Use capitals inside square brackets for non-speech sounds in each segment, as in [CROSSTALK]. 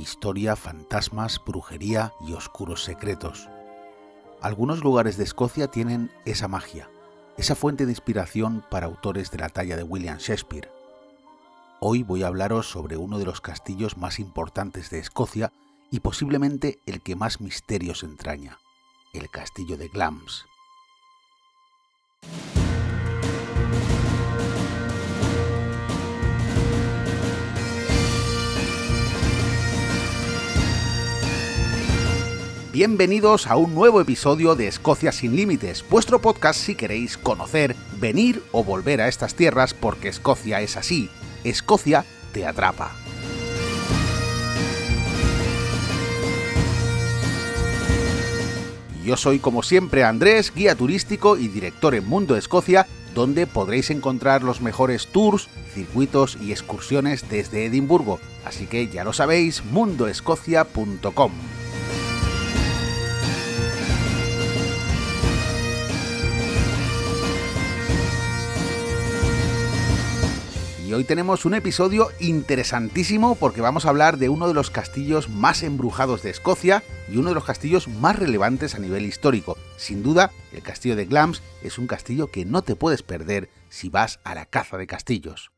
historia, fantasmas, brujería y oscuros secretos. Algunos lugares de Escocia tienen esa magia, esa fuente de inspiración para autores de la talla de William Shakespeare. Hoy voy a hablaros sobre uno de los castillos más importantes de Escocia y posiblemente el que más misterios entraña, el castillo de Glams. Bienvenidos a un nuevo episodio de Escocia sin Límites, vuestro podcast si queréis conocer, venir o volver a estas tierras porque Escocia es así. Escocia te atrapa. Yo soy como siempre Andrés, guía turístico y director en Mundo Escocia, donde podréis encontrar los mejores tours, circuitos y excursiones desde Edimburgo. Así que ya lo sabéis, mundoescocia.com. hoy tenemos un episodio interesantísimo porque vamos a hablar de uno de los castillos más embrujados de Escocia y uno de los castillos más relevantes a nivel histórico. Sin duda, el castillo de Glams es un castillo que no te puedes perder si vas a la caza de castillos.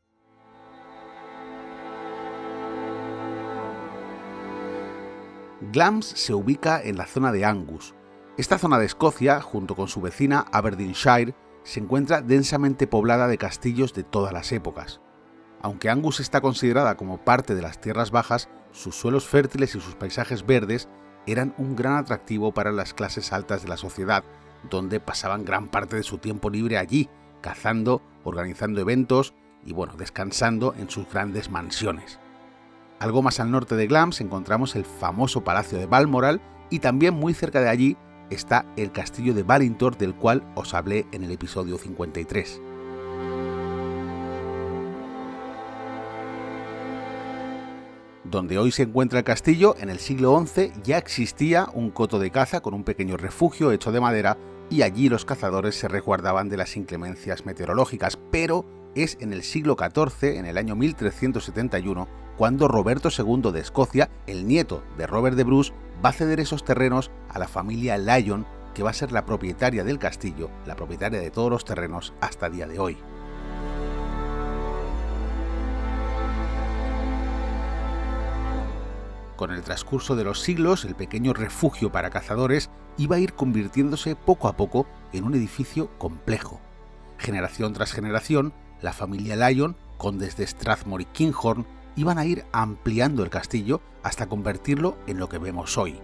Glams se ubica en la zona de Angus. Esta zona de Escocia, junto con su vecina Aberdeenshire, se encuentra densamente poblada de castillos de todas las épocas. Aunque Angus está considerada como parte de las tierras bajas, sus suelos fértiles y sus paisajes verdes eran un gran atractivo para las clases altas de la sociedad, donde pasaban gran parte de su tiempo libre allí, cazando, organizando eventos y bueno, descansando en sus grandes mansiones. Algo más al norte de Glams encontramos el famoso Palacio de Balmoral y también muy cerca de allí está el castillo de Ballintor del cual os hablé en el episodio 53. Donde hoy se encuentra el castillo, en el siglo XI ya existía un coto de caza con un pequeño refugio hecho de madera y allí los cazadores se resguardaban de las inclemencias meteorológicas, pero es en el siglo XIV, en el año 1371, cuando Roberto II de Escocia, el nieto de Robert de Bruce, va a ceder esos terrenos a la familia Lyon, que va a ser la propietaria del castillo, la propietaria de todos los terrenos hasta día de hoy. Con el transcurso de los siglos, el pequeño refugio para cazadores iba a ir convirtiéndose poco a poco en un edificio complejo. Generación tras generación, la familia Lyon, condes de Strathmore y Kinghorn, iban a ir ampliando el castillo hasta convertirlo en lo que vemos hoy.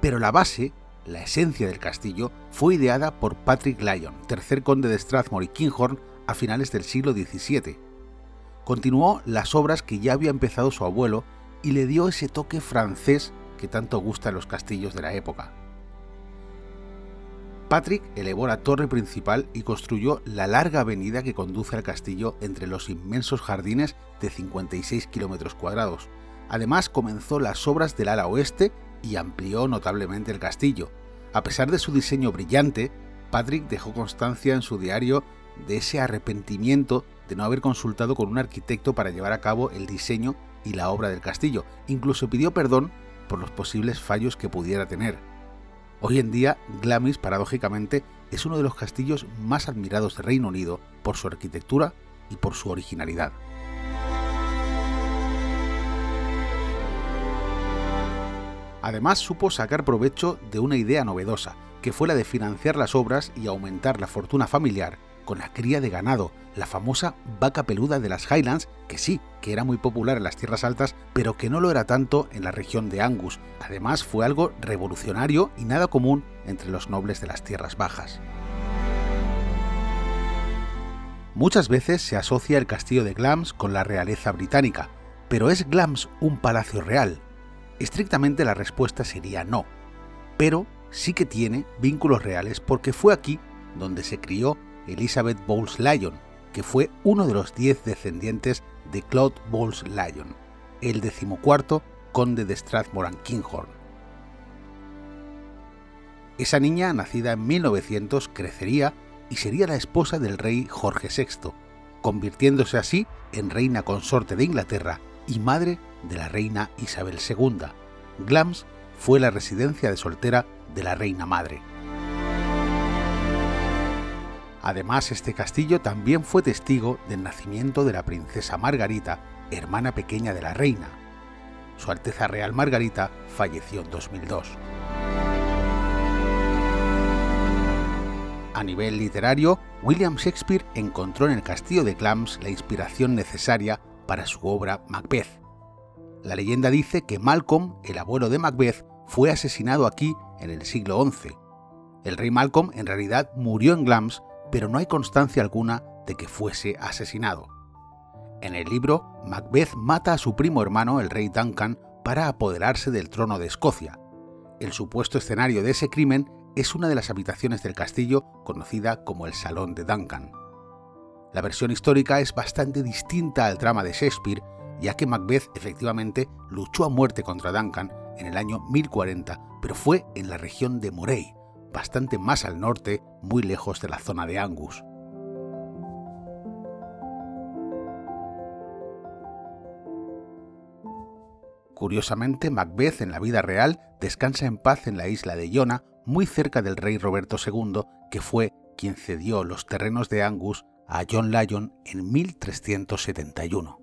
Pero la base, la esencia del castillo, fue ideada por Patrick Lyon, tercer conde de Strathmore y Kinghorn, a finales del siglo XVII. Continuó las obras que ya había empezado su abuelo y le dio ese toque francés que tanto gusta en los castillos de la época. Patrick elevó la torre principal y construyó la larga avenida que conduce al castillo entre los inmensos jardines de 56 kilómetros cuadrados. Además comenzó las obras del ala oeste y amplió notablemente el castillo. A pesar de su diseño brillante, Patrick dejó constancia en su diario de ese arrepentimiento de no haber consultado con un arquitecto para llevar a cabo el diseño y la obra del castillo. Incluso pidió perdón por los posibles fallos que pudiera tener. Hoy en día, Glamis, paradójicamente, es uno de los castillos más admirados de Reino Unido por su arquitectura y por su originalidad. Además, supo sacar provecho de una idea novedosa, que fue la de financiar las obras y aumentar la fortuna familiar con la cría de ganado, la famosa vaca peluda de las Highlands, que sí, que era muy popular en las tierras altas, pero que no lo era tanto en la región de Angus. Además, fue algo revolucionario y nada común entre los nobles de las tierras bajas. Muchas veces se asocia el castillo de Glams con la realeza británica, pero ¿es Glams un palacio real? Estrictamente la respuesta sería no, pero sí que tiene vínculos reales porque fue aquí donde se crió Elizabeth Bowles Lyon, que fue uno de los diez descendientes de Claude Bowles Lyon, el decimocuarto conde de Strathmore Kinghorn. Esa niña, nacida en 1900, crecería y sería la esposa del rey Jorge VI, convirtiéndose así en reina consorte de Inglaterra y madre de la reina Isabel II. Glams fue la residencia de soltera de la reina madre. Además, este castillo también fue testigo del nacimiento de la princesa Margarita, hermana pequeña de la reina. Su Alteza Real Margarita falleció en 2002. A nivel literario, William Shakespeare encontró en el castillo de Clams la inspiración necesaria para su obra Macbeth. La leyenda dice que Malcolm, el abuelo de Macbeth, fue asesinado aquí en el siglo XI. El rey Malcolm en realidad murió en Glams, pero no hay constancia alguna de que fuese asesinado. En el libro, Macbeth mata a su primo hermano, el rey Duncan, para apoderarse del trono de Escocia. El supuesto escenario de ese crimen es una de las habitaciones del castillo conocida como el Salón de Duncan. La versión histórica es bastante distinta al drama de Shakespeare, ya que Macbeth efectivamente luchó a muerte contra Duncan en el año 1040, pero fue en la región de Moray, bastante más al norte, muy lejos de la zona de Angus. Curiosamente, Macbeth en la vida real descansa en paz en la isla de Iona, muy cerca del rey Roberto II, que fue quien cedió los terrenos de Angus a John Lyon en 1371.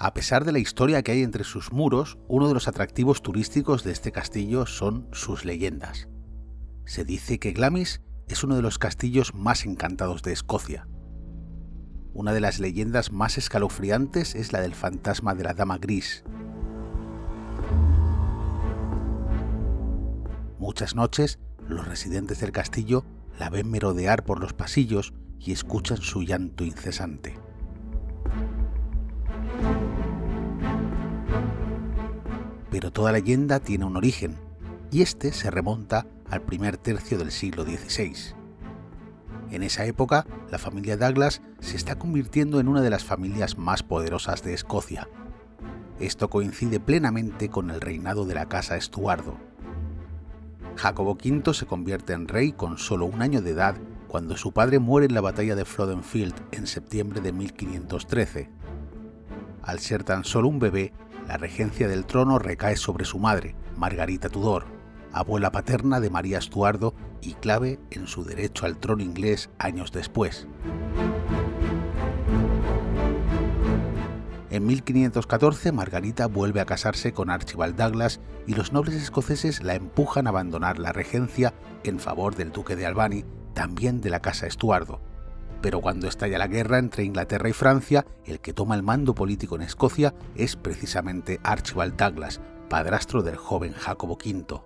A pesar de la historia que hay entre sus muros, uno de los atractivos turísticos de este castillo son sus leyendas. Se dice que Glamis es uno de los castillos más encantados de Escocia. Una de las leyendas más escalofriantes es la del fantasma de la Dama Gris. Muchas noches, los residentes del castillo la ven merodear por los pasillos y escuchan su llanto incesante. Pero toda leyenda tiene un origen, y este se remonta al primer tercio del siglo XVI. En esa época, la familia Douglas se está convirtiendo en una de las familias más poderosas de Escocia. Esto coincide plenamente con el reinado de la casa Estuardo. Jacobo V se convierte en rey con solo un año de edad cuando su padre muere en la batalla de Floddenfield en septiembre de 1513. Al ser tan solo un bebé, la regencia del trono recae sobre su madre, Margarita Tudor, abuela paterna de María Estuardo y clave en su derecho al trono inglés años después. En 1514 Margarita vuelve a casarse con Archibald Douglas y los nobles escoceses la empujan a abandonar la regencia en favor del duque de Albany, también de la casa Estuardo, pero cuando estalla la guerra entre Inglaterra y Francia, el que toma el mando político en Escocia es precisamente Archibald Douglas, padrastro del joven Jacobo V.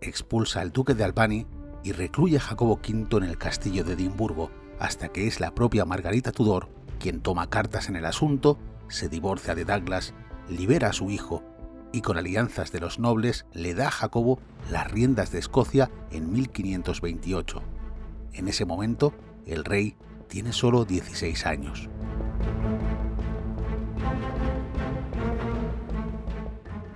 Expulsa al duque de Albany y recluye a Jacobo V en el castillo de Edimburgo, hasta que es la propia Margarita Tudor quien toma cartas en el asunto, se divorcia de Douglas, libera a su hijo y con alianzas de los nobles le da a Jacobo las riendas de Escocia en 1528. En ese momento, el rey tiene solo 16 años.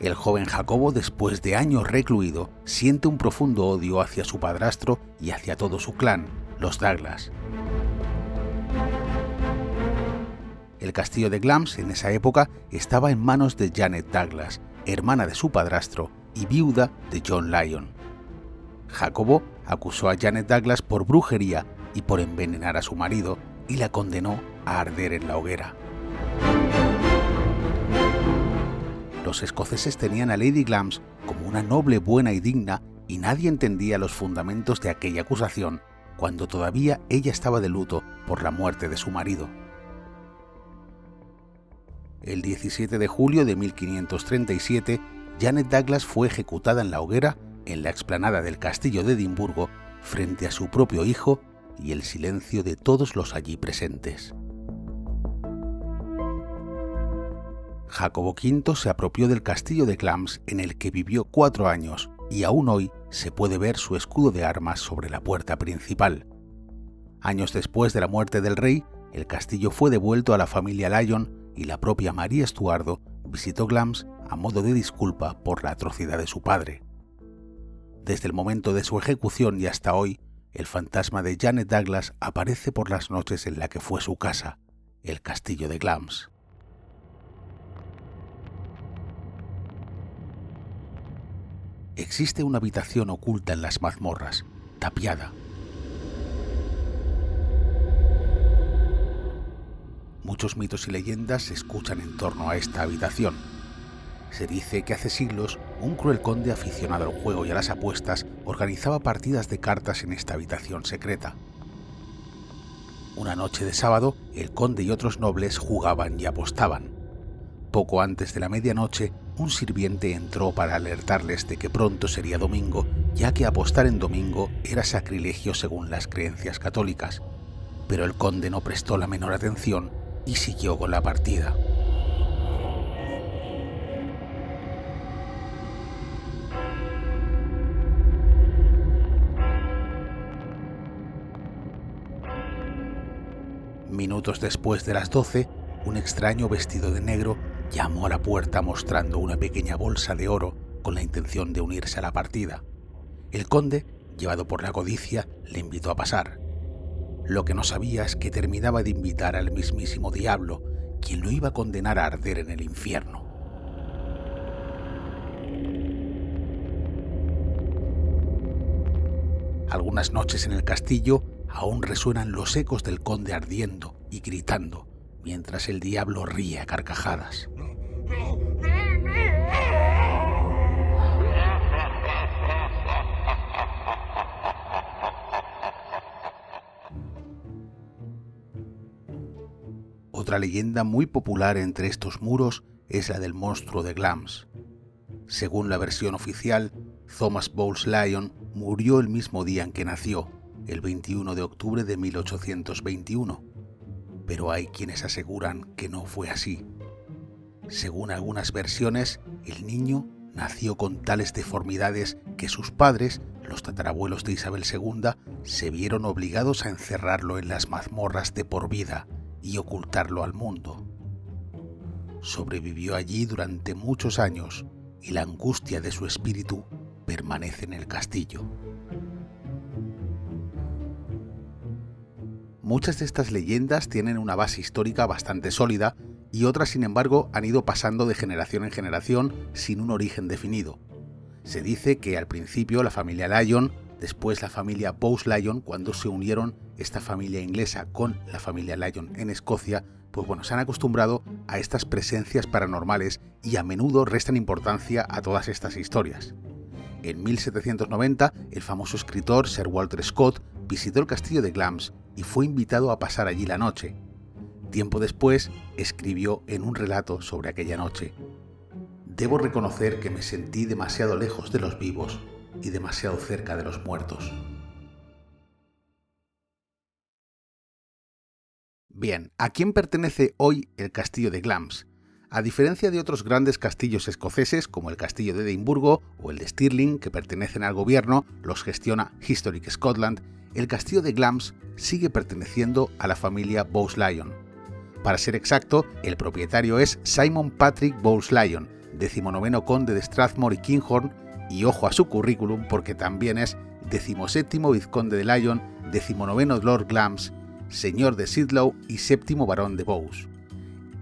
El joven Jacobo, después de años recluido, siente un profundo odio hacia su padrastro y hacia todo su clan, los Douglas. El castillo de Glams en esa época estaba en manos de Janet Douglas, hermana de su padrastro y viuda de John Lyon. Jacobo acusó a Janet Douglas por brujería y por envenenar a su marido y la condenó a arder en la hoguera. Los escoceses tenían a Lady Glams como una noble, buena y digna y nadie entendía los fundamentos de aquella acusación cuando todavía ella estaba de luto por la muerte de su marido. El 17 de julio de 1537, Janet Douglas fue ejecutada en la hoguera en la explanada del castillo de Edimburgo frente a su propio hijo y el silencio de todos los allí presentes. Jacobo V se apropió del castillo de Clams en el que vivió cuatro años y aún hoy se puede ver su escudo de armas sobre la puerta principal. Años después de la muerte del rey, el castillo fue devuelto a la familia Lyon y la propia María Estuardo visitó Glams a modo de disculpa por la atrocidad de su padre. Desde el momento de su ejecución y hasta hoy, el fantasma de Janet Douglas aparece por las noches en la que fue su casa, el castillo de Glams. Existe una habitación oculta en las mazmorras, tapiada. Muchos mitos y leyendas se escuchan en torno a esta habitación. Se dice que hace siglos un cruel conde aficionado al juego y a las apuestas organizaba partidas de cartas en esta habitación secreta. Una noche de sábado, el conde y otros nobles jugaban y apostaban. Poco antes de la medianoche, un sirviente entró para alertarles de que pronto sería domingo, ya que apostar en domingo era sacrilegio según las creencias católicas. Pero el conde no prestó la menor atención y siguió con la partida. Después de las doce, un extraño vestido de negro llamó a la puerta mostrando una pequeña bolsa de oro con la intención de unirse a la partida. El conde, llevado por la codicia, le invitó a pasar. Lo que no sabía es que terminaba de invitar al mismísimo diablo, quien lo iba a condenar a arder en el infierno. Algunas noches en el castillo aún resuenan los ecos del conde ardiendo y gritando, mientras el diablo ríe a carcajadas. Otra leyenda muy popular entre estos muros es la del monstruo de Glams. Según la versión oficial, Thomas Bowles Lyon murió el mismo día en que nació, el 21 de octubre de 1821, pero hay quienes aseguran que no fue así. Según algunas versiones, el niño nació con tales deformidades que sus padres, los tatarabuelos de Isabel II, se vieron obligados a encerrarlo en las mazmorras de por vida y ocultarlo al mundo. Sobrevivió allí durante muchos años y la angustia de su espíritu permanece en el castillo. Muchas de estas leyendas tienen una base histórica bastante sólida y otras, sin embargo, han ido pasando de generación en generación sin un origen definido. Se dice que al principio la familia Lyon, después la familia Bowes Lyon, cuando se unieron esta familia inglesa con la familia Lyon en Escocia, pues bueno, se han acostumbrado a estas presencias paranormales y a menudo restan importancia a todas estas historias. En 1790, el famoso escritor Sir Walter Scott visitó el castillo de Glams y fue invitado a pasar allí la noche. Tiempo después, escribió en un relato sobre aquella noche. Debo reconocer que me sentí demasiado lejos de los vivos y demasiado cerca de los muertos. Bien, ¿a quién pertenece hoy el castillo de Glams? A diferencia de otros grandes castillos escoceses como el castillo de Edimburgo o el de Stirling, que pertenecen al gobierno, los gestiona Historic Scotland, el castillo de Glams sigue perteneciendo a la familia Bowes-Lyon. Para ser exacto, el propietario es Simon Patrick Bowes-Lyon, decimonoveno conde de Strathmore y Kinghorn, y ojo a su currículum porque también es decimoséptimo vizconde de Lyon, decimonoveno Lord Glams señor de Sidlow y séptimo barón de Bowes.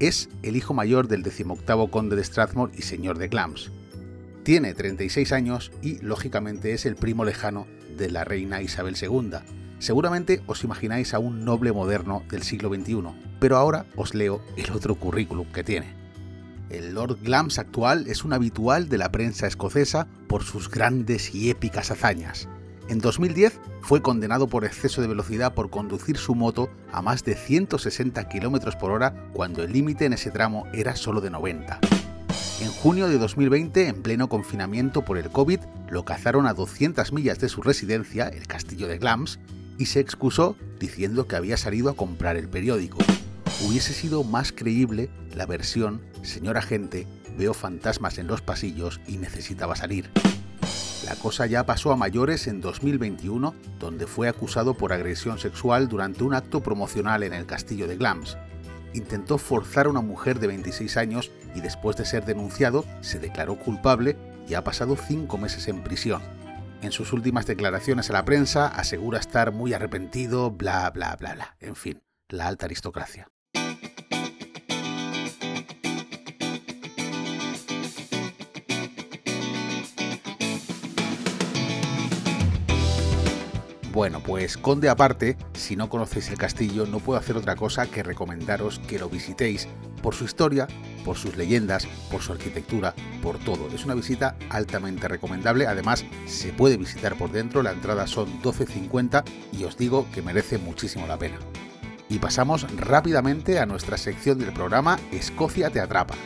Es el hijo mayor del decimoctavo conde de Strathmore y señor de Glams. Tiene 36 años y, lógicamente, es el primo lejano de la reina Isabel II. Seguramente os imagináis a un noble moderno del siglo XXI, pero ahora os leo el otro currículum que tiene. El Lord Glams actual es un habitual de la prensa escocesa por sus grandes y épicas hazañas. En 2010 fue condenado por exceso de velocidad por conducir su moto a más de 160 km por hora cuando el límite en ese tramo era solo de 90. En junio de 2020, en pleno confinamiento por el COVID, lo cazaron a 200 millas de su residencia, el castillo de Glams, y se excusó diciendo que había salido a comprar el periódico. Hubiese sido más creíble la versión, señor agente, veo fantasmas en los pasillos y necesitaba salir. La cosa ya pasó a mayores en 2021, donde fue acusado por agresión sexual durante un acto promocional en el castillo de Glams. Intentó forzar a una mujer de 26 años y después de ser denunciado se declaró culpable y ha pasado cinco meses en prisión. En sus últimas declaraciones a la prensa asegura estar muy arrepentido, bla, bla, bla, bla. En fin, la alta aristocracia. Bueno, pues conde aparte, si no conocéis el castillo, no puedo hacer otra cosa que recomendaros que lo visitéis por su historia, por sus leyendas, por su arquitectura, por todo. Es una visita altamente recomendable, además se puede visitar por dentro, la entrada son 12.50 y os digo que merece muchísimo la pena. Y pasamos rápidamente a nuestra sección del programa Escocia te atrapa.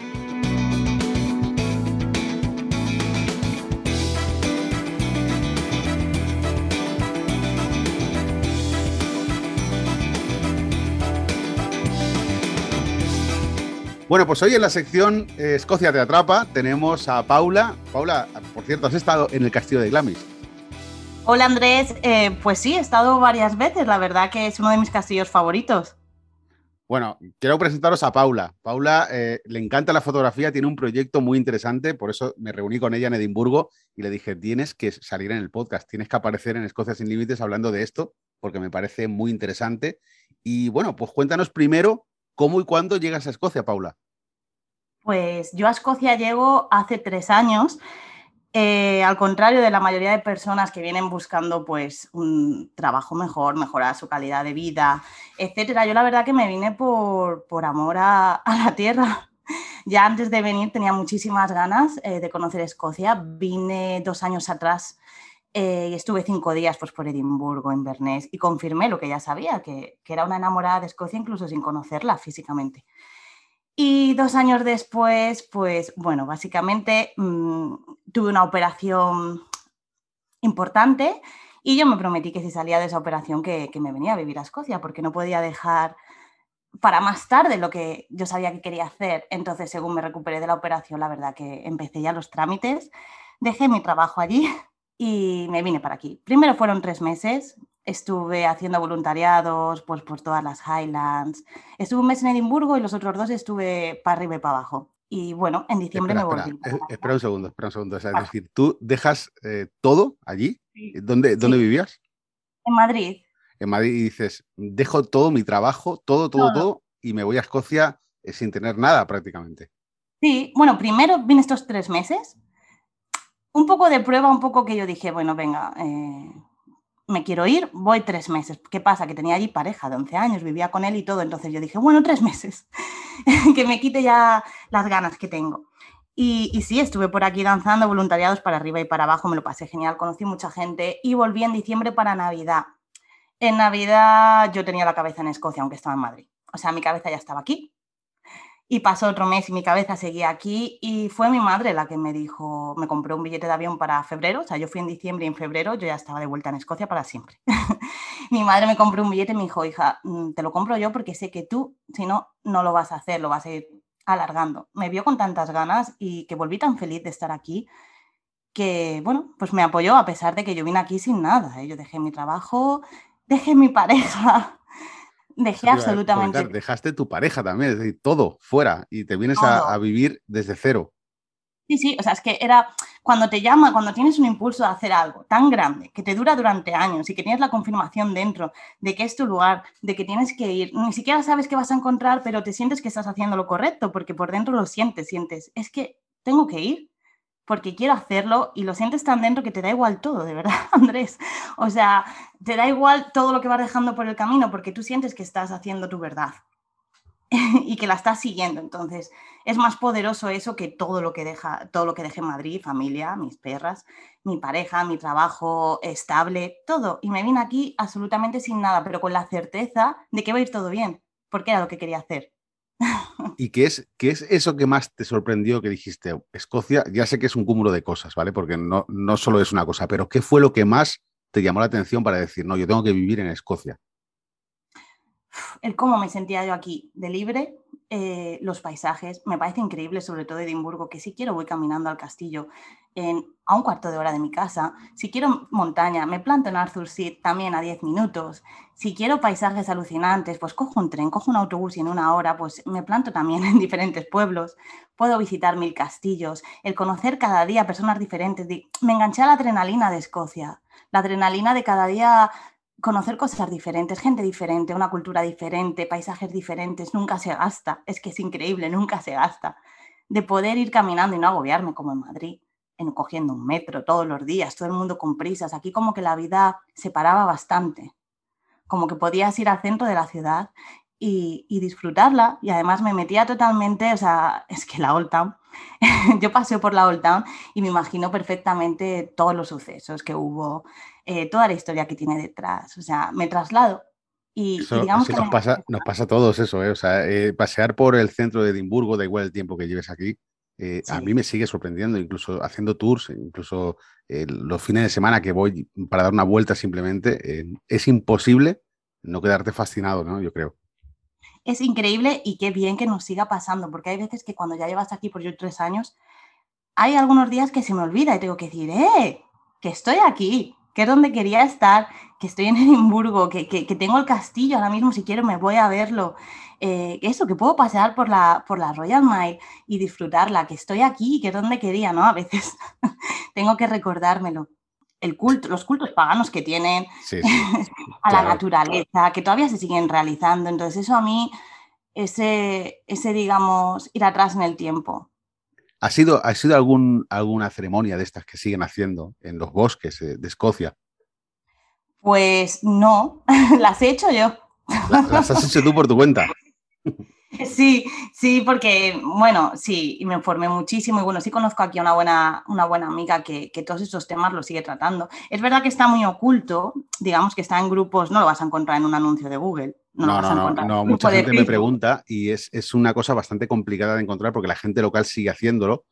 Bueno, pues hoy en la sección eh, Escocia te atrapa tenemos a Paula. Paula, por cierto, has estado en el castillo de Glamis. Hola Andrés, eh, pues sí, he estado varias veces, la verdad que es uno de mis castillos favoritos. Bueno, quiero presentaros a Paula. Paula eh, le encanta la fotografía, tiene un proyecto muy interesante, por eso me reuní con ella en Edimburgo y le dije, tienes que salir en el podcast, tienes que aparecer en Escocia sin Límites hablando de esto, porque me parece muy interesante. Y bueno, pues cuéntanos primero ¿Cómo y cuándo llegas a Escocia, Paula? Pues yo a Escocia llego hace tres años. Eh, al contrario de la mayoría de personas que vienen buscando pues un trabajo mejor, mejorar su calidad de vida, etcétera, yo la verdad que me vine por, amor a, la tierra. [LAUGHS] Ya antes de venir tenía muchísimas ganas eh, de conocer Escocia. Vine dos años atrás eh, y estuve cinco días pues, por Edimburgo, Inverness, y confirmé lo que ya sabía, que, era una enamorada de Escocia incluso sin conocerla físicamente. Y dos años después, pues bueno, básicamente mm, tuve una operación importante y yo me prometí que si salía de esa operación que, que, me venía a vivir a Escocia, porque no podía dejar para más tarde lo que yo sabía que quería hacer. Entonces, según me recuperé de la operación, la verdad que empecé ya los trámites, dejé mi trabajo allí y me vine para aquí. Primero fueron tres meses, estuve haciendo voluntariados pues, por todas las Highlands. Estuve un mes en Edimburgo y los otros dos estuve para arriba y para abajo. Y bueno, en diciembre me volví. Eh, espera, un segundo, espera un segundo. es decir, ¿tú dejas eh, todo allí? ¿Dónde, ¿dónde vivías? En Madrid. En Madrid y dices, dejo todo mi trabajo, todo, todo, todo, y me voy a Escocia eh, sin tener nada prácticamente. Sí, bueno, primero vine estos tres meses un poco de prueba, un poco que yo dije, bueno, venga, eh, me quiero ir, voy tres meses. ¿Qué pasa? Que tenía allí pareja de 11 años, vivía con él y todo, entonces yo dije, bueno, tres meses, [LAUGHS] que me quite ya las ganas que tengo. Y, y, sí, estuve por aquí danzando, voluntariados para arriba y para abajo, me lo pasé genial, conocí mucha gente y volví en diciembre para Navidad. En Navidad yo tenía la cabeza en Escocia, aunque estaba en Madrid. O sea, mi cabeza ya estaba aquí, y pasó otro mes y mi cabeza seguía aquí y fue mi madre la que me dijo, me compró un billete de avión para febrero, o sea, yo fui en diciembre y en febrero yo ya estaba de vuelta en Escocia para siempre. [LAUGHS] mi madre me compró un billete y me dijo, hija, mm, te lo compro yo porque sé que tú, si no, no lo vas a hacer, lo vas a ir alargando. Me vio con tantas ganas y que volví tan feliz de estar aquí que, bueno, pues me apoyó a pesar de que yo vine aquí sin nada. ¿eh? Yo dejé mi trabajo, dejé mi pareja, Dejé absolutamente. dejaste tu pareja también, es decir, todo fuera y te vienes a, vivir desde cero. Sí, sí, o sea, es que era cuando te llama, cuando tienes un impulso de hacer algo tan grande, que te dura durante años y que tienes la confirmación dentro de que es tu lugar, de que tienes que ir, ni siquiera sabes qué vas a encontrar, pero te sientes que estás haciendo lo correcto, porque por dentro lo sientes, sientes, es que tengo que ir, porque quiero hacerlo y lo sientes tan dentro que te da igual todo, de verdad, [LAUGHS] Andrés. O sea, te da igual todo lo que vas dejando por el camino porque tú sientes que estás haciendo tu verdad [LAUGHS] y que la estás siguiendo. Entonces, es más poderoso eso que todo lo que deja, todo lo que dejé Madrid, familia, mis perras, mi pareja, mi trabajo estable, todo. Y me vine aquí absolutamente sin nada, pero con la certeza de que va a ir todo bien, porque era lo que quería hacer. [LAUGHS] ¿Y qué es, qué es eso que más te sorprendió que dijiste, Escocia? Ya sé que es un cúmulo de cosas, ¿vale? Porque no, no solo es una cosa, pero ¿qué fue lo que más te llamó la atención para decir, no, yo tengo que vivir en Escocia? El cómo me sentía yo aquí de libre, eh, los paisajes, me parece increíble, sobre todo Edimburgo, que si quiero voy caminando al castillo en, a un cuarto de hora de mi casa, si quiero montaña, me planto en Arthur Seat también a 10 minutos, si quiero paisajes alucinantes, pues cojo un tren, cojo un autobús y en una hora pues me planto también [LAUGHS] en diferentes pueblos, puedo visitar mil castillos, el conocer cada día personas diferentes, me enganché a la adrenalina de Escocia, la adrenalina de cada día conocer cosas diferentes, gente diferente, una cultura diferente, paisajes diferentes, nunca se gasta. Es que es increíble, nunca se gasta. De poder ir caminando y no agobiarme como en Madrid, en cogiendo un metro todos los días, todo el mundo con prisas. Aquí como que la vida se paraba bastante. Como que podías ir al centro de la ciudad y, disfrutarla. Y además me metía totalmente, o sea, es que la Old Town, [LAUGHS] yo pasé por la Old Town y me imagino perfectamente todos los sucesos que hubo, eh, toda la historia que tiene detrás. O sea, me traslado. Y, digamos que nos, pasa, nos pasa a todos eso, ¿eh? o sea, eh, pasear por el centro de Edimburgo, da igual el tiempo que lleves aquí, a mí me sigue sorprendiendo, incluso haciendo tours, incluso los fines de semana que voy para dar una vuelta simplemente, es imposible no quedarte fascinado, ¿no? Yo creo es increíble y qué bien que nos siga pasando, porque hay veces que cuando ya llevas aquí por yo tres años, hay algunos días que se me olvida y tengo que decir, ¡eh! Que estoy aquí, que es donde quería estar, que estoy en [LAUGHS] Edimburgo, que, que, tengo el castillo ahora mismo, si quiero me voy a verlo. Eh, eso, que puedo pasear por la, por la Royal Mile y disfrutarla, que estoy aquí, que es donde quería, ¿no? A veces [LAUGHS] tengo que recordármelo el culto, los cultos paganos que tienen [LAUGHS] a la naturaleza, que todavía se siguen realizando. Entonces, eso a mí, ese, ese digamos, ir atrás en el tiempo. ¿Ha sido, ha sido algún, alguna ceremonia de estas que siguen haciendo en los bosques de Escocia? Pues no, [LAUGHS] las he hecho yo. Las has hecho tú por tu cuenta. [LAUGHS] Sí, sí, porque, bueno, sí, y me informé muchísimo y bueno, sí conozco aquí a una buena, una buena amiga que, todos estos temas los sigue tratando. Es verdad que está muy oculto, digamos que está en grupos, no lo vas a encontrar en un anuncio de Google. No, no, no, no, no, mucha gente me pregunta y es, es, una cosa bastante complicada de encontrar porque la gente local sigue haciéndolo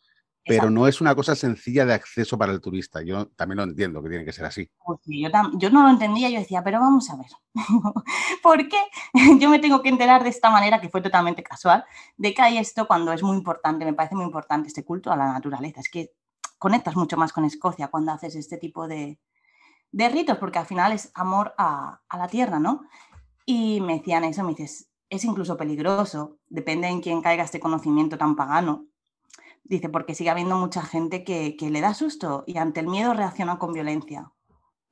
pero no es una cosa sencilla de acceso para el turista. Yo también lo entiendo que tiene que ser así. Pues yo, yo, no lo entendía, yo decía, pero vamos a ver, [LAUGHS] ¿por qué [LAUGHS] yo me tengo que enterar de esta manera, que fue totalmente casual, de que hay esto cuando es muy importante, me parece muy importante este culto a la naturaleza? Es que conectas mucho más con Escocia cuando haces este tipo de, de ritos, porque al final es amor a, a la tierra, ¿no? Y me decían eso, me dices, es incluso peligroso, depende en quién caiga este conocimiento tan pagano Dice, porque sigue habiendo mucha gente que, le da susto y ante el miedo reacciona con violencia.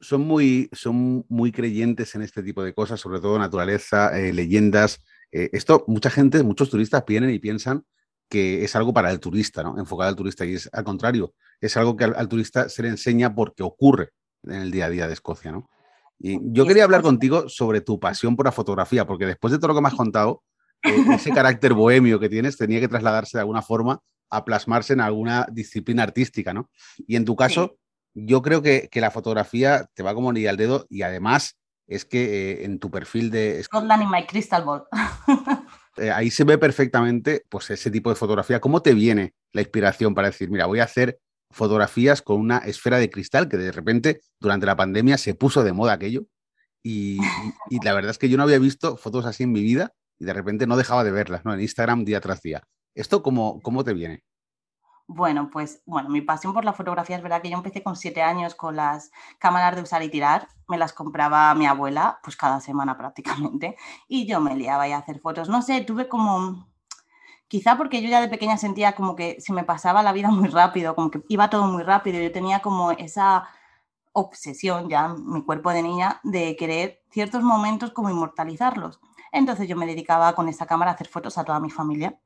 Son muy, son muy creyentes en este tipo de cosas, sobre todo naturaleza, eh, leyendas. Eh, esto, mucha gente, muchos turistas vienen y piensan que es algo para el turista, ¿no? Enfocado al turista. Y es al contrario, es algo que al, turista se le enseña porque ocurre en el día a día de Escocia, ¿no? Y yo quería hablar contigo sobre tu pasión por la fotografía, porque después de todo lo que me has contado, eh, ese carácter bohemio que tienes tenía que trasladarse de alguna forma a plasmarse en alguna disciplina artística, ¿no? Y en tu caso, yo creo que, la fotografía te va como ni al dedo y además es que eh, en tu perfil de... Scotland in my crystal ball. [LAUGHS] Eh, ahí se ve perfectamente pues ese tipo de fotografía. ¿Cómo te viene la inspiración para decir, mira, voy a hacer fotografías con una esfera de cristal que de repente durante la pandemia se puso de moda aquello? Y, la verdad es que yo no había visto fotos así en mi vida y de repente no dejaba de verlas, ¿no? En Instagram día tras día. ¿Esto cómo, cómo te viene? Bueno, pues bueno, mi pasión por la fotografía es verdad que yo empecé con siete años con las cámaras de usar y tirar. Me las compraba mi abuela, pues cada semana prácticamente, y yo me liaba a hacer fotos. No sé, tuve como, quizá porque yo ya de pequeña sentía como que se me pasaba la vida muy rápido, como que iba todo muy rápido. Yo tenía como esa obsesión ya, mi cuerpo de niña, de querer ciertos momentos como inmortalizarlos. Entonces yo me dedicaba con esta cámara a hacer fotos a toda mi familia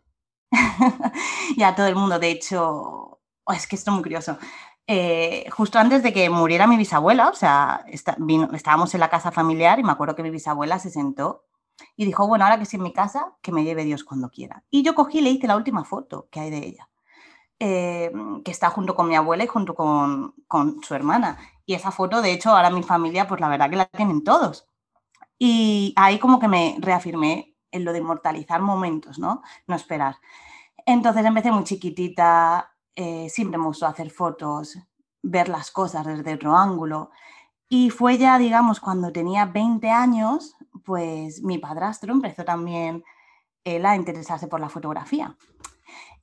[LAUGHS] y a todo el mundo. De hecho, oh, es que esto es muy curioso. Eh, justo antes de que muriera mi bisabuela, o sea, estábamos en la casa familiar y me acuerdo que mi bisabuela se sentó y dijo, bueno, ahora que estoy en mi casa, que me lleve Dios cuando quiera. Y yo cogí y le hice la última foto que hay de ella, eh, que está junto con mi abuela y junto con, con, su hermana. Y esa foto, de hecho, ahora mi familia, pues la verdad que la tienen todos. Y ahí como que me reafirmé en lo de inmortalizar momentos, ¿no? No esperar. Entonces empecé muy chiquitita, eh, siempre me gustó hacer fotos, ver las cosas desde otro ángulo. Y fue ya, digamos, cuando tenía 20 años, pues mi padrastro empezó también él a interesarse por la fotografía.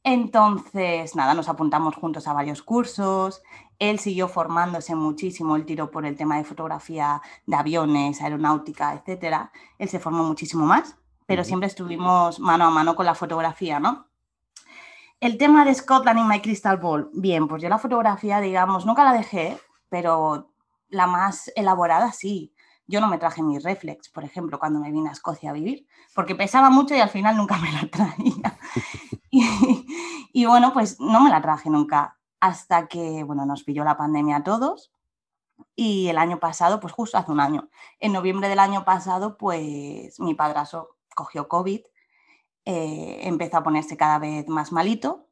Entonces, nada, nos apuntamos juntos a varios cursos. Él siguió formándose muchísimo, él tiró por el tema de fotografía de aviones, aeronáutica, etc. Él se formó muchísimo más, pero siempre estuvimos mano a mano con la fotografía, ¿no? El tema de Scotland y My Crystal Ball. Bien, pues yo la fotografía, digamos, nunca la dejé, pero la más elaborada sí. Yo no me traje mi reflex, por ejemplo, cuando me vine a Escocia a vivir, porque pesaba mucho y al final nunca [LAUGHS] me la traía. [LAUGHS] y, bueno, pues no me la traje nunca hasta que, bueno, nos pilló la pandemia a todos y el año pasado, pues justo hace un año, en noviembre del año pasado, pues mi padrazo cogió COVID, eh, empezó a ponerse cada vez más malito.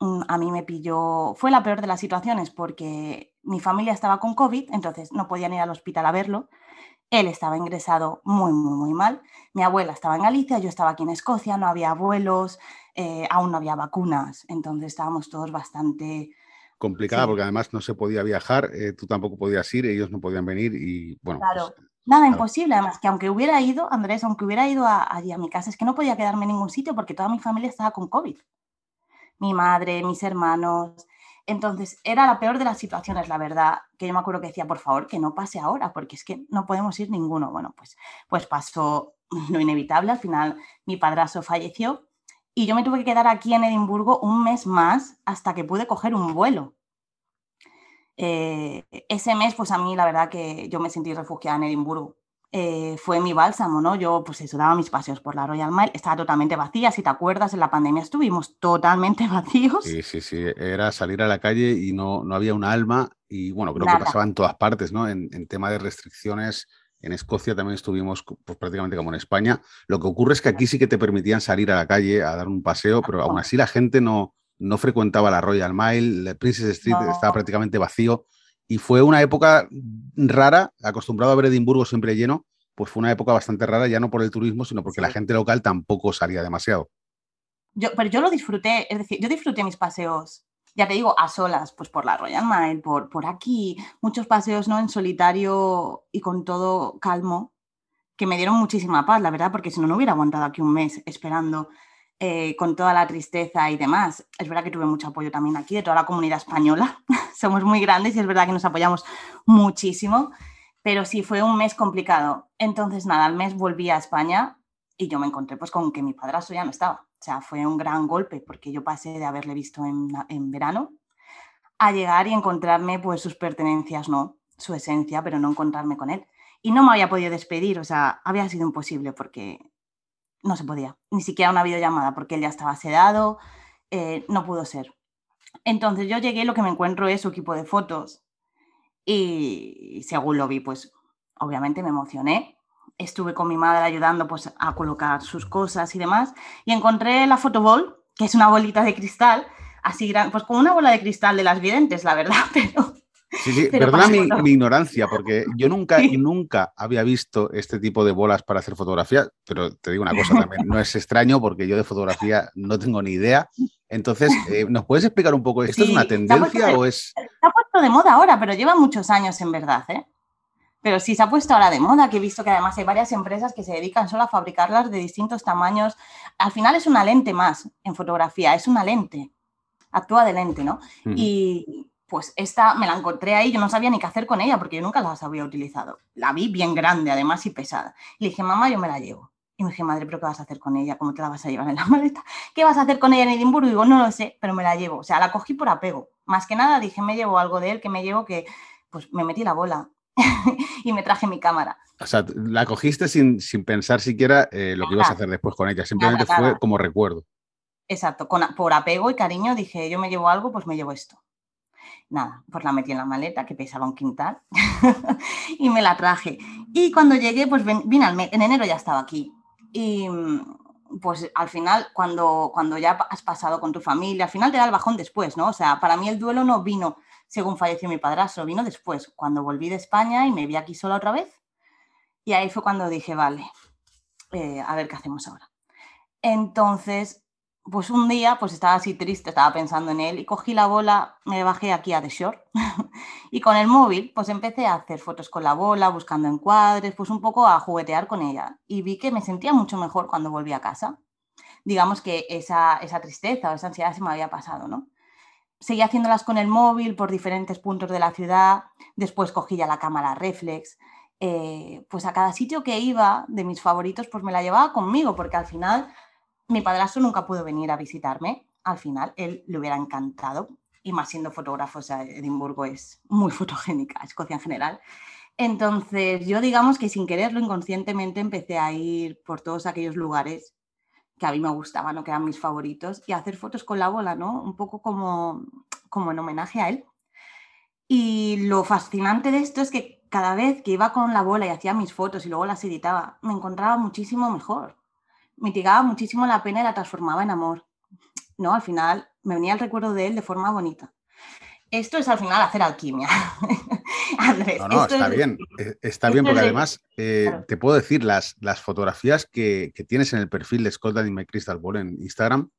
Mm, a mí me pilló, fue la peor de las situaciones porque mi familia estaba con COVID, entonces no podían ir al hospital a verlo. Él estaba ingresado muy, muy, muy mal. Mi abuela estaba en Galicia, yo estaba aquí en Escocia, no había vuelos, eh, aún no había vacunas, entonces estábamos todos bastante... Complicada porque además no se podía viajar, eh, tú tampoco podías ir, ellos no podían venir y bueno... Claro. Pues, Nada, imposible. Además, que aunque hubiera ido, Andrés, aunque hubiera ido allí a mi casa, es que no podía quedarme en ningún sitio porque toda mi familia estaba con COVID. Mi madre, mis hermanos. Entonces, era la peor de las situaciones, la verdad, que yo me acuerdo que decía, por favor, que no pase ahora, porque es que no podemos ir ninguno. Bueno, pues, pues pasó [LAUGHS] lo inevitable. Al final, mi padrazo falleció y yo me tuve que quedar aquí en Edimburgo un mes más hasta que pude coger un vuelo. Eh, ese mes, pues a mí la verdad que yo me sentí refugiada en Edimburgo. Eh, fue mi bálsamo, ¿no? Yo pues eso, daba mis paseos por la Royal Mile, estaba totalmente vacía, si te acuerdas, en la pandemia estuvimos totalmente [LAUGHS] vacíos. Sí, sí, sí, era salir a la calle y no, no había un alma y bueno, creo que pasaba en todas partes, ¿no? En, en tema de restricciones, en Escocia también estuvimos pues, prácticamente como en España. Lo que ocurre es que aquí sí que te permitían salir a la calle a dar un paseo, pero aún así la gente no, no frecuentaba la Royal Mile, el Princess Street estaba prácticamente vacío. Y fue una época rara, acostumbrado a ver Edimburgo siempre lleno, pues fue una época bastante rara, ya no por el turismo, sino porque la gente local tampoco salía demasiado. Yo, pero yo lo disfruté, es decir, yo disfruté mis paseos ya te digo, a solas, pues por la Royal Mile, por, por aquí, muchos paseos ¿no? en solitario y con todo calmo, que me dieron muchísima paz, la verdad, porque si no, no hubiera aguantado aquí un mes esperando eh, con toda la tristeza y demás. Es verdad que tuve mucho apoyo también aquí de toda la comunidad española. [LAUGHS] Somos muy grandes y es verdad que nos apoyamos muchísimo, pero sí fue un mes complicado. Entonces, nada, al mes volví a España y yo me encontré pues con que mi padrastro ya no estaba. O sea, fue un gran golpe porque yo pasé de haberle visto en, verano a llegar y encontrarme pues sus pertenencias, no, su esencia, pero no encontrarme con él. Y no me había podido despedir, o sea, había sido imposible porque no se podía, ni siquiera una videollamada porque él ya estaba sedado, eh, no pudo ser. Entonces yo llegué lo que me encuentro es su equipo de fotos y según lo vi, pues obviamente me emocioné estuve con mi madre ayudando pues, a colocar sus cosas y demás, y encontré la fotoball, que es una bolita de cristal, así grande, pues como una bola de cristal de las videntes, la verdad, [LAUGHS] pero... Sí, sí, perdona mi, ignorancia, porque yo nunca y nunca había visto este tipo de bolas para hacer fotografía, pero te digo una cosa [LAUGHS] también, no es extraño porque yo de fotografía no tengo ni idea. Entonces, eh, ¿nos puedes explicar un poco, esto es una tendencia o es...? Se ha puesto de moda ahora, pero lleva muchos años en verdad, ¿eh? Pero sí se ha puesto ahora de moda, que he visto que además hay varias empresas que se dedican solo a fabricarlas de distintos tamaños. Al final es una lente más en fotografía, es una lente, actúa de lente, ¿no? Y pues esta me la encontré ahí, yo no sabía ni qué hacer con ella porque yo nunca las había utilizado. La vi bien grande además y pesada. Y le dije, mamá, yo me la llevo. Y me dije, madre, ¿pero qué vas a hacer con ella? ¿Cómo te la vas a llevar en la [LAUGHS] maleta? ¿Qué vas a hacer con ella en Edimburgo? Y digo, no lo sé, pero me la llevo. O sea, la cogí por apego. Más que nada dije, me llevo algo de él, que me llevo que, pues me metí la bola. [LAUGHS] y me traje mi cámara. O sea, la cogiste sin, pensar siquiera eh, lo que ibas a hacer después con ella, simplemente fue como recuerdo. Exacto, con, por apego y cariño dije, yo me llevo algo, pues me llevo esto. Nada, pues la metí en la maleta que pesaba un quintal [LAUGHS] y me la traje. Y cuando llegué, pues vine al en enero ya estaba aquí. Y pues al final, cuando, cuando ya has pasado con tu familia, al final te da el bajón después, ¿no? O sea, para mí el duelo no vino según falleció mi padrastro, vino después, cuando volví de España y me vi aquí sola otra vez. Y ahí fue cuando dije, vale, eh, a ver qué hacemos ahora. Entonces, pues un día pues estaba así triste, estaba pensando en él y cogí la bola, me bajé aquí a The Shore [LAUGHS] y con el móvil pues empecé a hacer fotos con la bola, buscando encuadres, pues un poco a juguetear con ella y vi que me sentía mucho mejor cuando volví a casa. Digamos que esa, esa tristeza o esa ansiedad se me había pasado, ¿no? Seguí haciéndolas con el móvil por diferentes puntos de la ciudad, después cogí ya la cámara reflex, eh, pues a cada sitio que iba de mis favoritos pues me la llevaba conmigo porque al final mi padrastro nunca pudo venir a visitarme. Al final, él le hubiera encantado, y más siendo fotógrafo, o sea, Edimburgo es muy [LAUGHS] fotogénica, Escocia en general. Entonces, yo digamos que sin quererlo, inconscientemente, empecé a ir por todos aquellos lugares que a mí me gustaban o que eran mis favoritos y a hacer fotos con la bola, ¿no? Un poco como, como en homenaje a él. Y lo fascinante de esto es que cada vez que iba con la bola y hacía mis fotos y luego las editaba, me encontraba muchísimo mejor mitigaba muchísimo la pena y la transformaba en amor. ¿no? Al final me venía el recuerdo de él de forma bonita. Esto es al final hacer alquimia. [LAUGHS] Andrés, no, no, está bien, eh, está bien porque además eh, te puedo decir, las, las fotografías que, tienes en el perfil de Scotland y My Crystal Ball en Instagram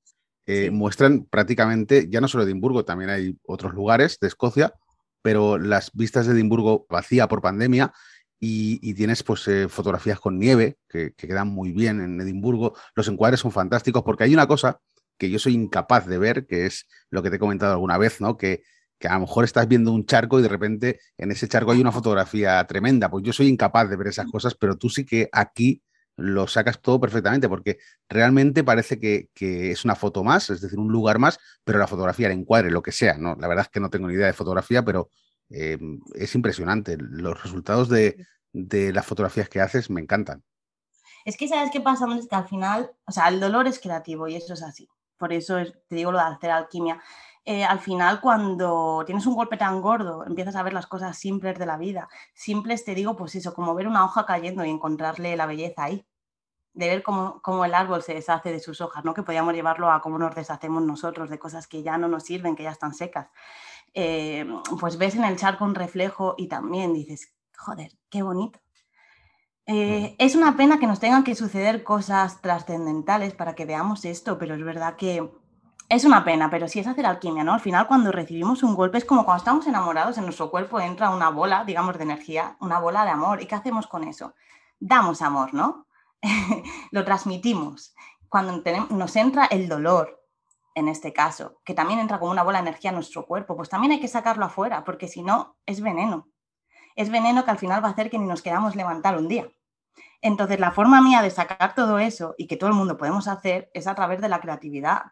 eh, muestran prácticamente, ya no solo Edimburgo, también hay otros lugares de Escocia, pero las vistas de Edimburgo vacía por pandemia y, tienes pues eh, fotografías con nieve que, quedan muy bien en Edimburgo. Los encuadres son fantásticos porque hay una cosa que yo soy incapaz de ver, que es lo que te he comentado alguna vez, ¿no? Que, que a lo mejor estás viendo un charco y de repente en ese charco hay una fotografía tremenda. Pues yo soy incapaz de ver esas cosas, pero tú sí que aquí lo sacas todo perfectamente, porque realmente parece que, es una foto más, es decir, un lugar más, pero la fotografía, el encuadre, lo que sea, ¿no? La verdad es que no tengo ni idea de fotografía, pero eh, es impresionante. Los resultados de, las fotografías que haces me encantan. Es que, ¿sabes qué pasa? Es que al final, o sea, el dolor es creativo y eso es así. Por eso te digo lo de hacer alquimia. Eh, al final, cuando tienes un golpe tan gordo, empiezas a ver las cosas simples de la vida. Simples, te digo, pues eso, como ver una hoja cayendo y encontrarle la belleza ahí. De ver cómo, cómo el árbol se deshace de sus hojas, ¿no? Que podíamos llevarlo a cómo nos deshacemos nosotros de cosas que ya no nos sirven, que ya están secas. Eh, pues ves en el charco un reflejo y también dices, joder, qué bonito. Eh, es una pena que nos tengan que suceder cosas trascendentales para que veamos esto, pero es verdad que es una pena, pero sí es hacer alquimia, ¿no? Al final cuando recibimos un golpe es como cuando estamos enamorados, en nuestro cuerpo entra una bola, digamos, de energía, una bola de amor. ¿Y qué hacemos con eso? Damos amor, ¿no? [LAUGHS] Lo transmitimos. Cuando nos entra el dolor, en este caso, que también entra como una bola de energía a nuestro cuerpo, pues también hay que sacarlo afuera, porque si no, es veneno. Es veneno que al final va a hacer que ni nos queramos levantar un día. Entonces, la forma mía de sacar todo eso y que todo el mundo podemos hacer es a través de la creatividad.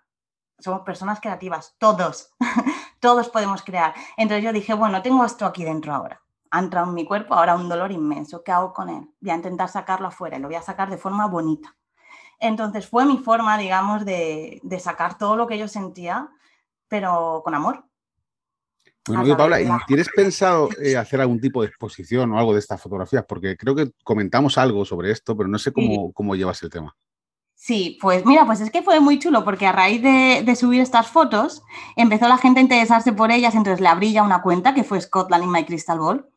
Somos personas creativas, todos, [LAUGHS] todos podemos crear. Entonces yo dije, bueno, tengo esto aquí dentro ahora. Ha entrado en mi cuerpo ahora un dolor inmenso. ¿Qué hago con él? Voy a intentar sacarlo afuera y lo voy a sacar de forma bonita. Entonces fue mi forma, digamos, de, sacar todo lo que yo sentía, pero con amor. Bueno, Paula, ¿y tienes pensado eh, hacer algún tipo de exposición o algo de estas fotografías? Porque creo que comentamos algo sobre esto, pero no sé cómo, cómo llevas el tema. Sí, pues mira, pues es que fue muy chulo porque a raíz de, de, subir estas fotos empezó la gente a interesarse por ellas, entonces le abrí ya una cuenta que fue Scotland in My Crystal Ball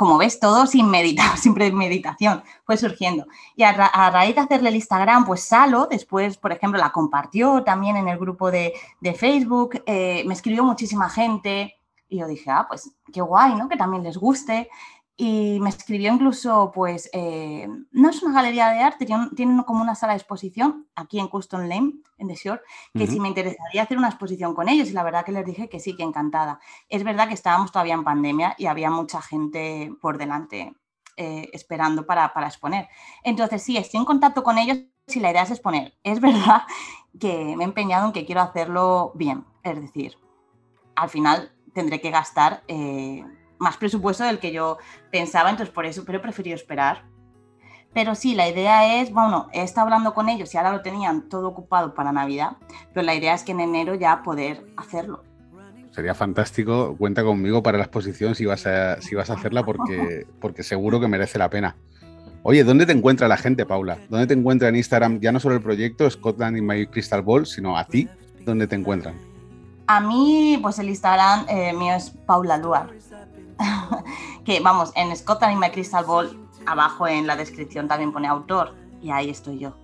como ves, todo sin meditar, [LAUGHS] sin meditación, fue surgiendo. Y a, raíz de hacerle el Instagram, pues Salo, después, por ejemplo, la compartió también en el grupo de, Facebook, eh, me escribió muchísima gente y yo dije, ah, pues qué guay, ¿no? Que también les guste y me escribió incluso, pues, eh, no es una galería de arte, tiene, como una sala de exposición aquí en Custom Lane, en The Shore, que si me interesaría hacer una exposición con ellos y la verdad que les dije que sí, que encantada. Es verdad que estábamos todavía en pandemia y había mucha gente por delante eh, esperando para, para exponer. Entonces, sí, estoy en contacto con ellos y la idea es exponer. Es verdad que me he empeñado en que quiero hacerlo bien, es decir, al final tendré que gastar... Eh, más presupuesto del que yo pensaba, entonces por eso, pero he preferido esperar. Pero sí, la idea es, bueno, he estado hablando con ellos y ahora lo tenían todo ocupado para Navidad, pero la idea es que en enero ya poder hacerlo. Sería fantástico, cuenta conmigo para la exposición si vas a, si vas a hacerla porque, porque seguro que merece la pena. Oye, ¿dónde te encuentra la gente, Paula? ¿Dónde te encuentra en Instagram ya no solo el proyecto Scotland in My Crystal Ball, sino a ti? ¿Dónde te encuentran? A mí, pues el Instagram eh, mío es Paula Luar. [LAUGHS] que vamos, en Scotland y My Crystal Ball, abajo en la descripción también pone autor, y ahí estoy yo.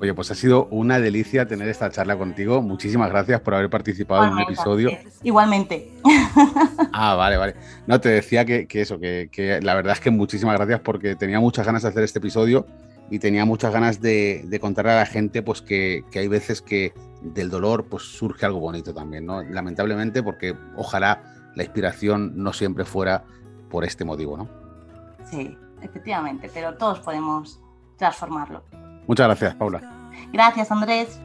Oye, pues ha sido una delicia tener esta charla contigo. Muchísimas gracias por haber participado en un episodio. Igualmente. [LAUGHS] Ah, vale, vale. No, te decía que, eso, que, la verdad es que muchísimas gracias porque tenía muchas ganas de hacer este episodio y tenía muchas ganas de, contarle a la gente pues que, hay veces que del dolor pues surge algo bonito también, ¿no? Lamentablemente porque ojalá la inspiración no siempre fuera por este motivo, ¿no? Sí, efectivamente, pero todos podemos transformarlo. Muchas gracias, Paula. Gracias, Andrés.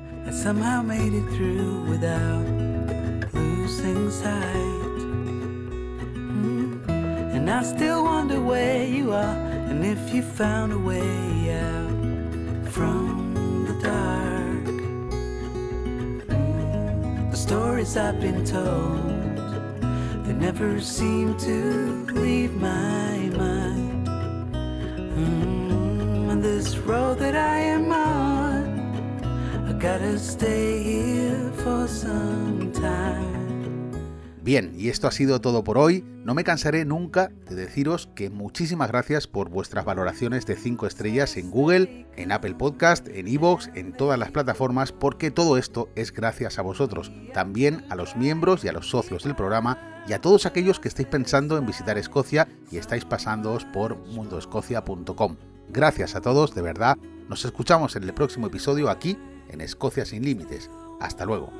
And I still wonder where you are and if you found a way out from the dark. The stories I've been told, never seem to leave my mind. Mm, and this road that I am on, I gotta stay here for some time. Bien, y esto ha sido todo por hoy. No me cansaré nunca de deciros que muchísimas gracias por vuestras valoraciones de 5 estrellas en Google, en Apple Podcast, en Evox, en todas las plataformas, porque todo esto es gracias a vosotros, también a los miembros y a los socios del programa y a todos aquellos que estáis pensando en visitar Escocia y estáis pasándoos por mundoescocia.com. Gracias a todos, de verdad. Nos escuchamos en el próximo episodio aquí en Escocia sin Límites. Hasta luego.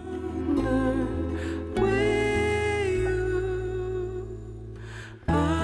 I